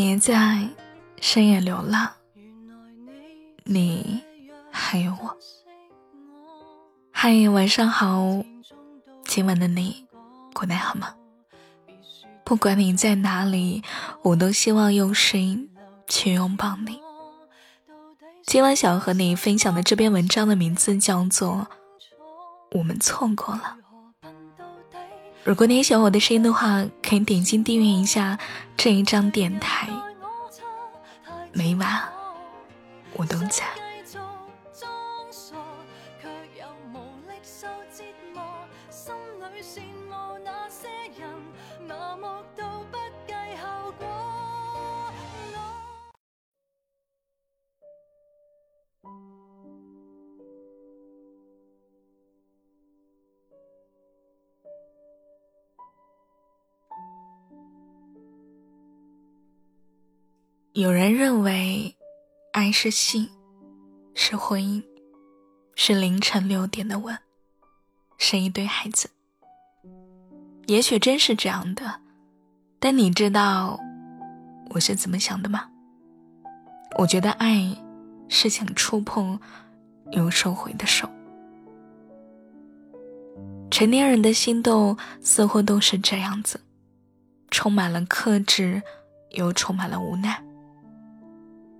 别在深夜流浪，你还有我。嗨，晚上好，今晚的你过得好吗？不管你在哪里，我都希望用声音去拥抱你。今晚想和你分享的这篇文章的名字叫做《我们错过了》。如果你也喜欢我的声音的话，可以点击订阅一下这一张电台。每晚我都在。有人认为，爱是性，是婚姻，是凌晨六点的吻，是一堆孩子。也许真是这样的，但你知道我是怎么想的吗？我觉得爱是想触碰又收回的手。成年人的心动似乎都是这样子，充满了克制，又充满了无奈。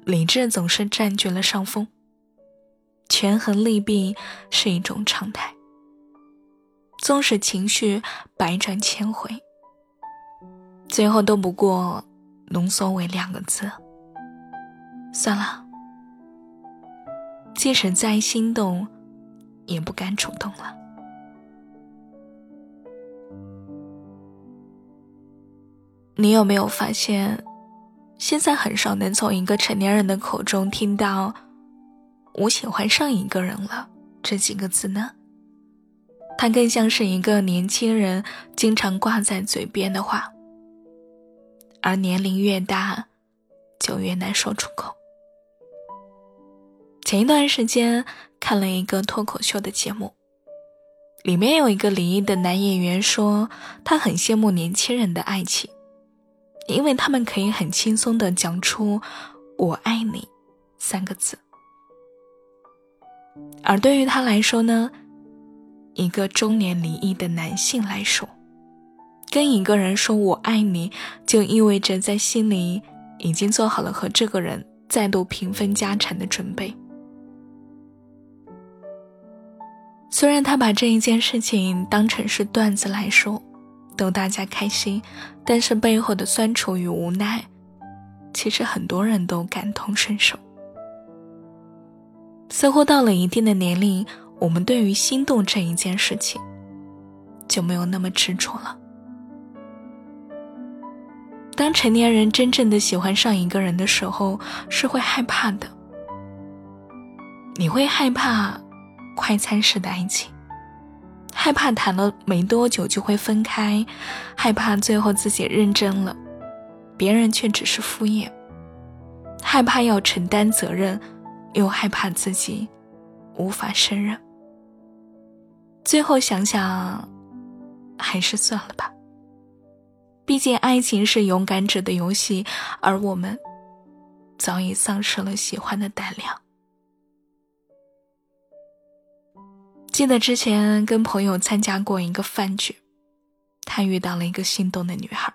理智总是占据了上风，权衡利弊是一种常态。纵使情绪百转千回，最后都不过浓缩为两个字：算了。即使再心动，也不敢主动了。你有没有发现？现在很少能从一个成年人的口中听到“我喜欢上一个人了”这几个字呢。它更像是一个年轻人经常挂在嘴边的话，而年龄越大，就越难说出口。前一段时间看了一个脱口秀的节目，里面有一个离异的男演员说，他很羡慕年轻人的爱情。因为他们可以很轻松的讲出“我爱你”三个字，而对于他来说呢，一个中年离异的男性来说，跟一个人说我爱你，就意味着在心里已经做好了和这个人再度平分家产的准备。虽然他把这一件事情当成是段子来说。逗大家开心，但是背后的酸楚与无奈，其实很多人都感同身受。似乎到了一定的年龄，我们对于心动这一件事情，就没有那么执着了。当成年人真正的喜欢上一个人的时候，是会害怕的。你会害怕快餐式的爱情。害怕谈了没多久就会分开，害怕最后自己认真了，别人却只是敷衍。害怕要承担责任，又害怕自己无法胜任。最后想想，还是算了吧。毕竟爱情是勇敢者的游戏，而我们早已丧失了喜欢的胆量。记得之前跟朋友参加过一个饭局，他遇到了一个心动的女孩。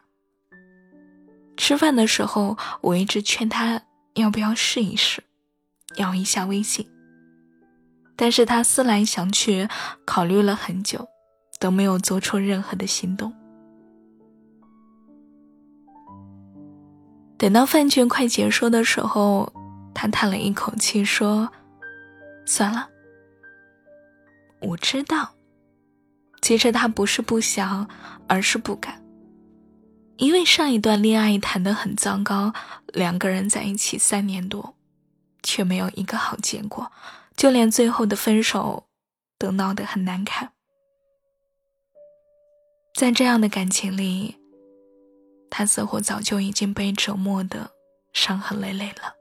吃饭的时候，我一直劝他要不要试一试，要一下微信。但是他思来想去，考虑了很久，都没有做出任何的行动。等到饭局快结束的时候，他叹了一口气说：“算了。”我知道，其实他不是不想，而是不敢。因为上一段恋爱谈得很糟糕，两个人在一起三年多，却没有一个好结果，就连最后的分手都闹得很难看。在这样的感情里，他似乎早就已经被折磨的伤痕累累了，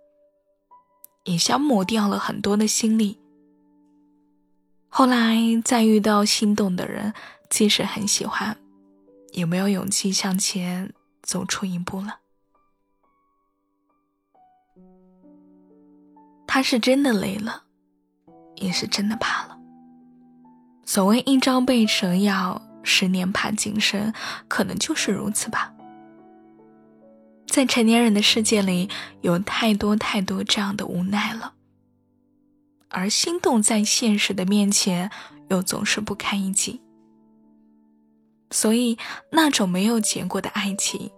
也消磨掉了很多的心力。后来再遇到心动的人即使很喜欢也没有勇气向前走出一步了？他是真的累了也是真的怕了。所谓一朝被蛇咬十年怕井绳可能就是如此吧。在成年人的世界里有太多太多这样的无奈了。而心动在现实的面前，又总是不堪一击。所以，那种没有结果的爱情，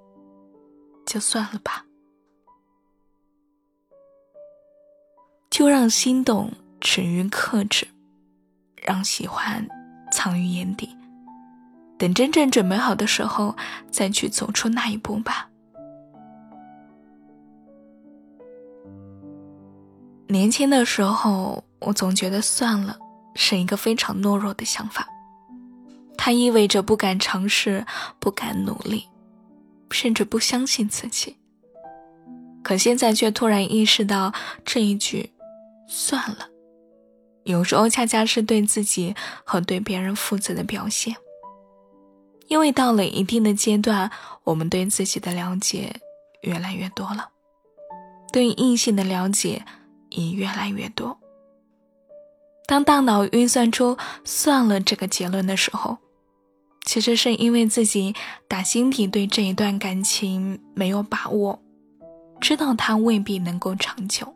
就算了吧。就让心动止于克制，让喜欢藏于眼底，等真正准备好的时候，再去走出那一步吧。年轻的时候，我总觉得算了是一个非常懦弱的想法。它意味着不敢尝试，不敢努力，甚至不相信自己。可现在却突然意识到，这一句“算了”，有时候恰恰是对自己和对别人负责的表现。因为到了一定的阶段，我们对自己的了解越来越多了，对异性的了解也越来越多。当大脑运算出“算了”这个结论的时候，其实是因为自己打心底对这一段感情没有把握，知道它未必能够长久。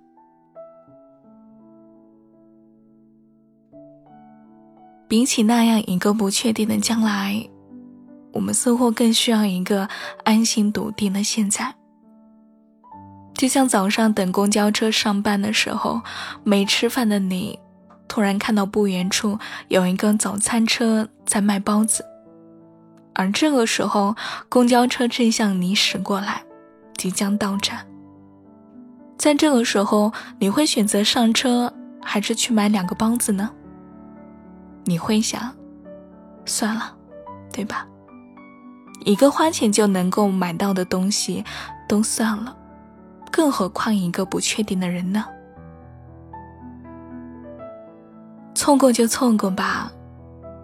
比起那样一个不确定的将来，我们似乎更需要一个安心笃定的现在。就像早上等公交车上班的时候，没吃饭的你，突然看到不远处有一个早餐车在卖包子。而这个时候，公交车正向你驶过来，即将到站。在这个时候，你会选择上车，还是去买两个包子呢？你会想，算了，对吧？一个花钱就能够买到的东西，都算了，更何况一个不确定的人呢？错过就错过吧，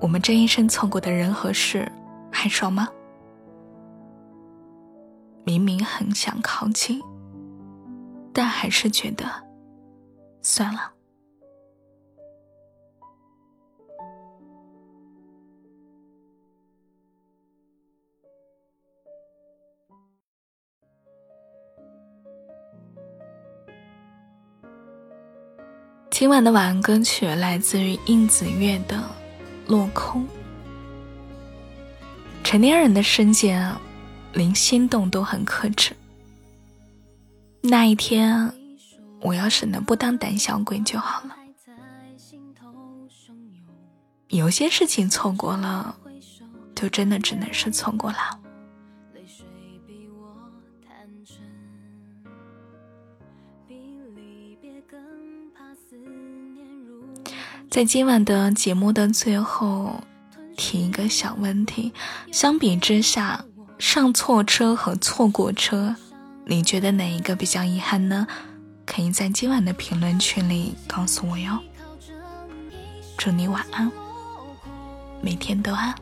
我们这一生错过的人和事。还少吗？明明很想靠近，但还是觉得算了。今晚的晚安歌曲来自于应子月的《落空》。成年人的世界，连心动都很克制。那一天，我要是能不当胆小鬼就好了。有些事情错过了，就真的只能是错过了。在今晚的节目的最后。提一个小问题：相比之下，上错车和错过车，你觉得哪一个比较遗憾呢？可以在今晚的评论区里告诉我哟。祝你晚安，每天都安。